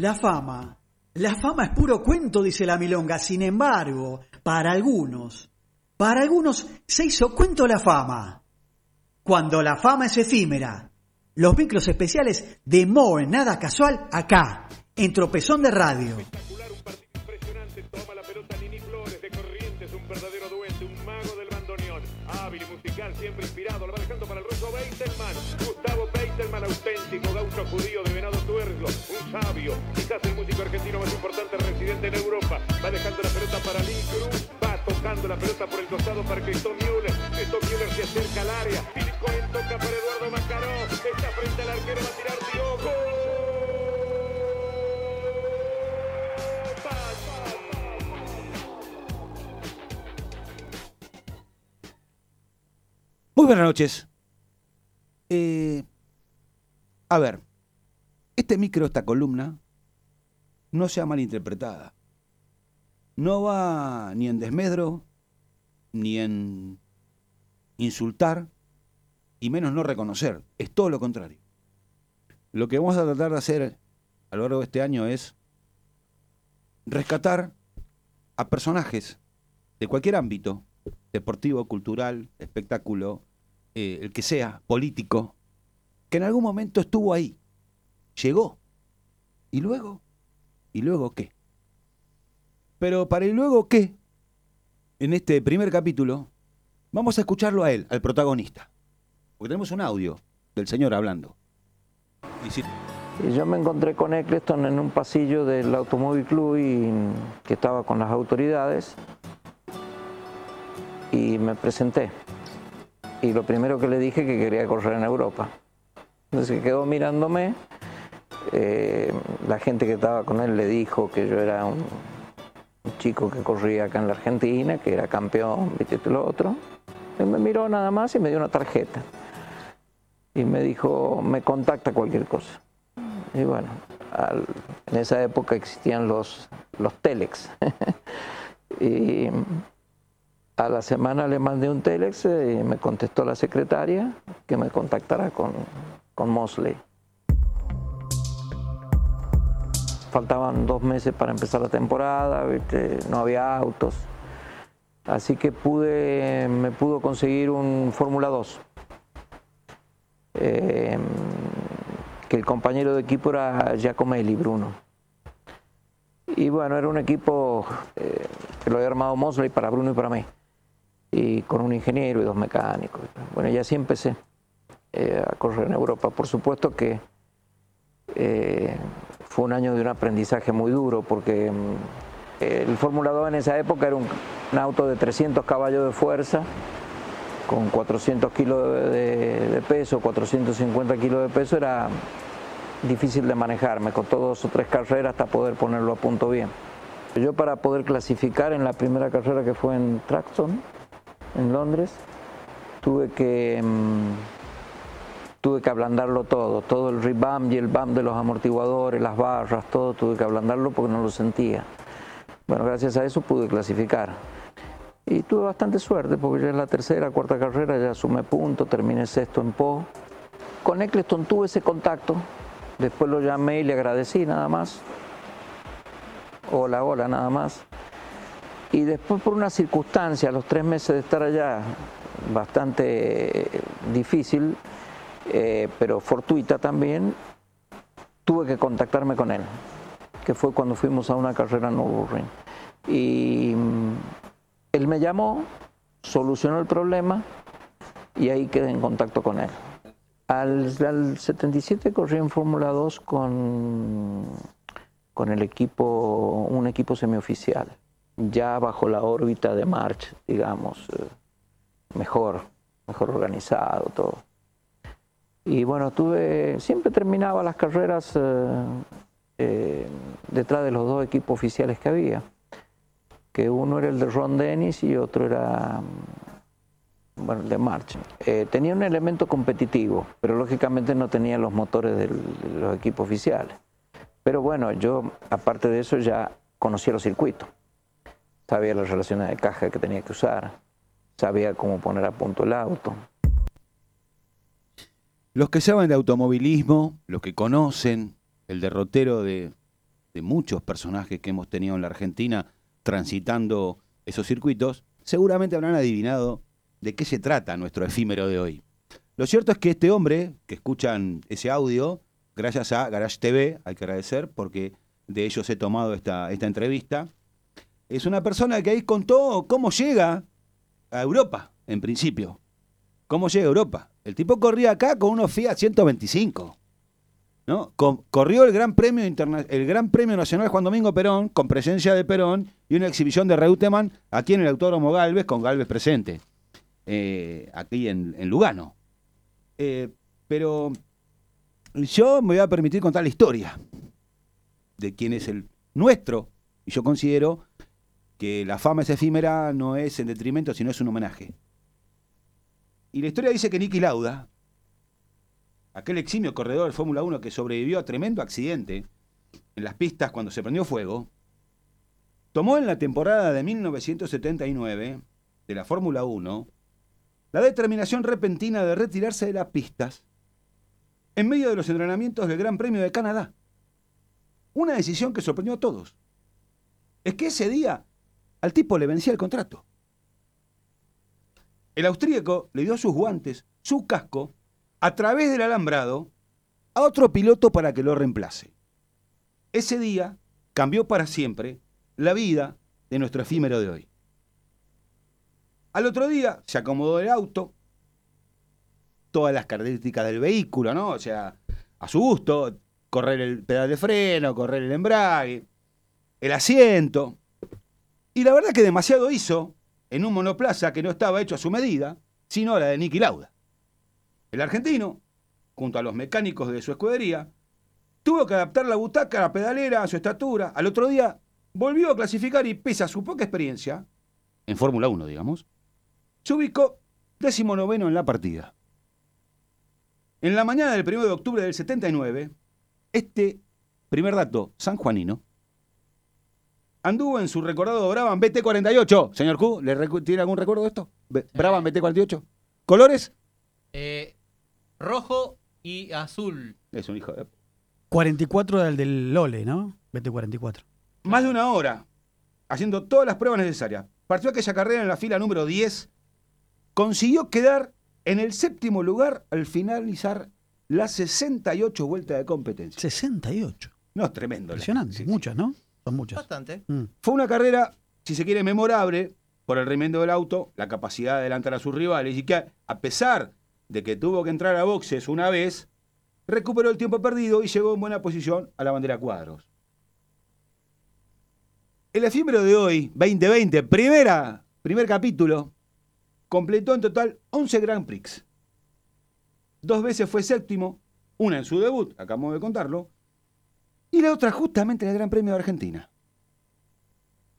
La fama. La fama es puro cuento, dice la milonga. Sin embargo, para algunos, para algunos se hizo cuento la fama. Cuando la fama es efímera. Los micros especiales de More, nada casual, acá, en Tropezón de Radio. Espectacular, un partido impresionante. Toma la pelota Nini Flores de Corrientes, un verdadero duende, un mago del bandoneón. Hábil y musical, siempre inspirado. Lo va dejando para el ruso Beitelman. Gustavo Beitelman, auténtico gaucho judío de Venado Tuerlo. Un sabio, quizás el músico argentino más importante residente en Europa. Va dejando la pelota para Lee Cruz. Va tocando la pelota por el costado para Cristo Müller. Cristo Müller se acerca al área. Billy Cohen toca para Eduardo Macaró. Está frente al arquero, va a tirar Diogo. Muy buenas noches. Eh, a ver, este micro, esta columna, no sea malinterpretada. No va ni en desmedro, ni en insultar, y menos no reconocer. Es todo lo contrario. Lo que vamos a tratar de hacer a lo largo de este año es rescatar a personajes de cualquier ámbito, deportivo, cultural, espectáculo, eh, el que sea, político, que en algún momento estuvo ahí, llegó, y luego, ¿y luego qué? Pero para el luego qué, en este primer capítulo, vamos a escucharlo a él, al protagonista, porque tenemos un audio del señor hablando. Y yo me encontré con Eccleston en un pasillo del Automóvil Club y que estaba con las autoridades y me presenté. Y lo primero que le dije que quería correr en Europa. Entonces quedó mirándome. eh, la gente que estaba con él le dijo que yo era un, chico que corría acá en la Argentina, que era campeón, viste lo otro. Él me miró nada más y me dio una tarjeta. Y me dijo, me contacta cualquier cosa. Y bueno, en esa época existían los, los telex. y a la semana le mandé un telex eh, y me contestó la secretaria que me contactara con, con Mosley. Faltaban dos meses para empezar la temporada, no había autos. Así que pude, me pudo conseguir un Fórmula 2. Eh, que el compañero de equipo era Giacomelli, Bruno. Y bueno, era un equipo eh, que lo había armado Mosley para Bruno y para mí. Y con un ingeniero y dos mecánicos. Bueno, y así empecé eh, a correr en Europa. Por supuesto que eh, fue un año de un aprendizaje muy duro porque mm, el Fórmula 2 en esa época era un, auto de 300 caballos de fuerza con 400 kilos de, de- de peso, 450 kilos de peso, era difícil de manejar. Me costó dos o tres carreras hasta poder ponerlo a punto bien. Yo para poder clasificar en la primera carrera que fue en Traxton, en Londres, tuve que, mm, tuve que ablandarlo todo, todo el revamp y el bump de los amortiguadores, las barras, todo tuve que ablandarlo porque no lo sentía. Bueno, gracias a eso pude clasificar. Y tuve bastante suerte porque ya en la tercera, cuarta carrera ya sumé puntos, terminé sexto en Po. Con Eccleston tuve ese contacto, después lo llamé y le agradecí nada más. Hola, hola, nada más. Y después por una circunstancia, los tres meses de estar allá, bastante eh, difícil, eh, pero fortuita también, tuve que contactarme con él, que fue cuando fuimos a una carrera en Nürburgring. Y mm, él me llamó, solucionó el problema y ahí quedé en contacto con él. Al, al 77 corrí en Fórmula 2 con, con el equipo, un equipo semioficial, ya bajo la órbita de March, digamos, eh, mejor, mejor organizado todo. Y bueno, tuve, siempre terminaba las carreras eh, eh, detrás de los dos equipos oficiales que había, que uno era el de Ron Dennis y otro era mm, bueno, el de March. Eh, tenía un elemento competitivo, pero lógicamente no tenía los motores del- de los equipos oficiales. Pero bueno, yo aparte de eso ya conocía los circuitos, sabía las relaciones de caja que tenía que usar, sabía cómo poner a punto el auto. Los que saben de automovilismo, los que conocen el derrotero de de muchos personajes que hemos tenido en la Argentina transitando esos circuitos, seguramente habrán adivinado de qué se trata nuestro efímero de hoy. Lo cierto es que este hombre, que escuchan ese audio, gracias a Garage TV, hay que agradecer, porque de ellos he tomado esta, esta entrevista, es una persona que ahí contó cómo llega a Europa, en principio. ¿Cómo llega a Europa? El tipo corría acá con unos Fiat 125. ¿no? Corrió el Gran Premio Interna- el Gran Premio Nacional Juan Domingo Perón, con presencia de Perón, y una exhibición de Reutemann aquí en el Autódromo Galvez, con Galvez presente, eh, aquí en, en Lugano. Eh, pero yo me voy a permitir contar la historia de quién es el nuestro, y yo considero que la fama es efímera, no es en detrimento, sino es un homenaje. Y la historia dice que Niki Lauda, aquel eximio corredor de Fórmula 1 que sobrevivió a tremendo accidente en las pistas cuando se prendió fuego, tomó en la temporada de 1979 de la Fórmula 1 la determinación repentina de retirarse de las pistas en medio de los entrenamientos del Gran Premio de Canadá. Una decisión que sorprendió a todos. Es que ese día al tipo le vencía el contrato. El austríaco le dio sus guantes, su casco, a través del alambrado, a otro piloto para que lo reemplace. Ese día cambió para siempre la vida de nuestro efímero de hoy. Al otro día se acomodó el auto, todas las características del vehículo, ¿no? O sea, a su gusto, correr el pedal de freno, correr el embrague, el asiento. Y la verdad que demasiado hizo en un monoplaza que no estaba hecho a su medida, sino a la de Niki Lauda. El argentino, junto a los mecánicos de su escudería, tuvo que adaptar la butaca a la pedalera, a su estatura. Al otro día volvió a clasificar y, pese a su poca experiencia, en Fórmula 1, digamos, se ubicó decimonoveno en la partida. En la mañana del 1 de octubre del 79, este primer dato sanjuanino anduvo en su recordado Brabham BT48. Señor Q, ¿le ¿tiene algún recuerdo de esto? Brabham BT48. ¿Colores? Eh, rojo y azul. Es un hijo de... 44 del del Lole, ¿no? Vete 44. Más de una hora, haciendo todas las pruebas necesarias. Partió aquella carrera en la fila número 10. Consiguió quedar en el séptimo lugar al finalizar las 68 vueltas de competencia. 68. No, es tremendo. Impresionante. Sí, sí. Muchas, ¿no? Son muchas. Bastante. Mm. Fue una carrera, si se quiere, memorable por el remendo del auto, la capacidad de adelantar a sus rivales y que a pesar de que tuvo que entrar a boxes una vez, recuperó el tiempo perdido y llegó en buena posición a la bandera cuadros. El efímero de hoy, 2020, primera, primer capítulo, completó en total 11 Grand Prix. Dos veces fue séptimo, una en su debut, acabamos de contarlo, y la otra justamente en el Gran Premio de Argentina.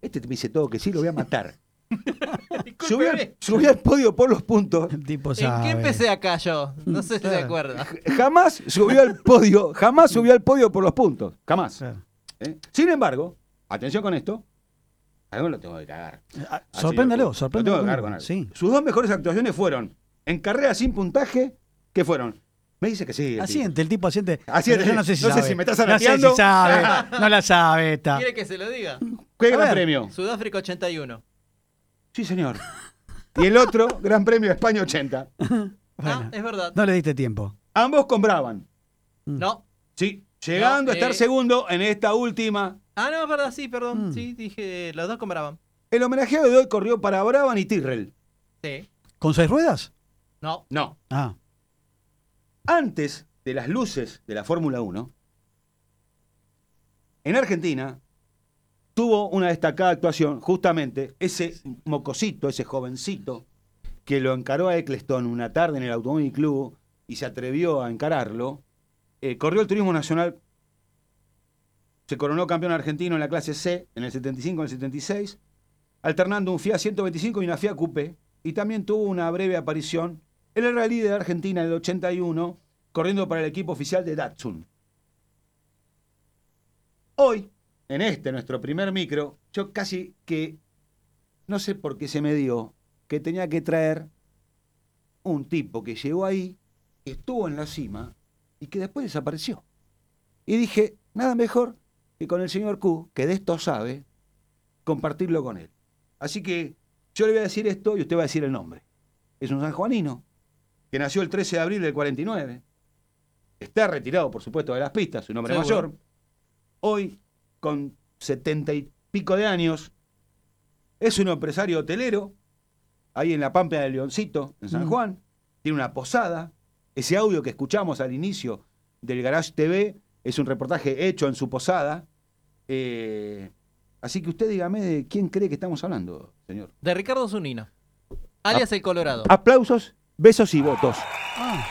Este me dice todo que sí, lo voy a matar. Subió al, Discúlpeme. subió al podio por los puntos. El tipo ¿En qué empecé acá yo? No sé si se acuerda. Jamás subió al podio, jamás subió al podio por los puntos. Jamás. Claro. ¿eh? Sin embargo, atención con esto, algo lo tengo que cagar. Ah, Así Sorpréndalo, lo- lo sorpréndalo. tengo que cagar con. Sí. Sus dos mejores actuaciones fueron en carreras sin puntaje, que fueron. Me dice que sí. el tipo. Asiente, el tipo asiente. Asiente, yo no sé si no sé si me estás No sé si sabe. No la sabe esta. ¿Quiere que se lo diga? ¿Qué A gran ver. premio? Sudáfrica 81. Sí, señor. Y el otro, Gran Premio de España 80. Ah, es verdad. no le diste tiempo. Ambos compraban. No. Sí, llegando No, a estar eh. segundo en esta última. Ah, no, es verdad, sí, perdón. Mm. Sí, dije, los dos compraban. El homenajeado de hoy corrió para Braban y Tyrrell. Sí. ¿Con seis ruedas? No. No, Ah. Antes de las luces de la Fórmula 1, en Argentina tuvo una destacada actuación justamente ese mocosito, ese jovencito, que lo encaró a Eccleston una tarde en el Automóvil Club y se atrevió a encararlo, eh, corrió el Turismo Nacional, se coronó campeón argentino en la clase C en el 75 y el 76, alternando un Fiat 125 y una Fiat Coupé, y también tuvo una breve aparición en el Rally de Argentina en el 81, corriendo para el equipo oficial de Datsun. Hoy, en este, nuestro primer micro, yo casi que, no sé por qué se me dio, que tenía que traer un tipo que llegó ahí, estuvo en la cima y que después desapareció. Y dije, nada mejor que con el señor Q, que de esto sabe, compartirlo con él. Así que yo le voy a decir esto y usted va a decir el nombre. Es un sanjuanino que nació el 13 de abril del 49. Está retirado, por supuesto, de las pistas, hombre Seguro. mayor. Hoy, con setenta y pico de años, es un empresario hotelero, ahí en la Pampa del Leoncito, en San Mm. Juan. Tiene una posada. Ese audio que escuchamos al inicio del Garage TV es un reportaje hecho en su posada. Eh, así que usted dígame de quién cree que estamos hablando, señor. De Ricardo Zunino. Alias el Colorado. Aplausos, besos y votos. Ah.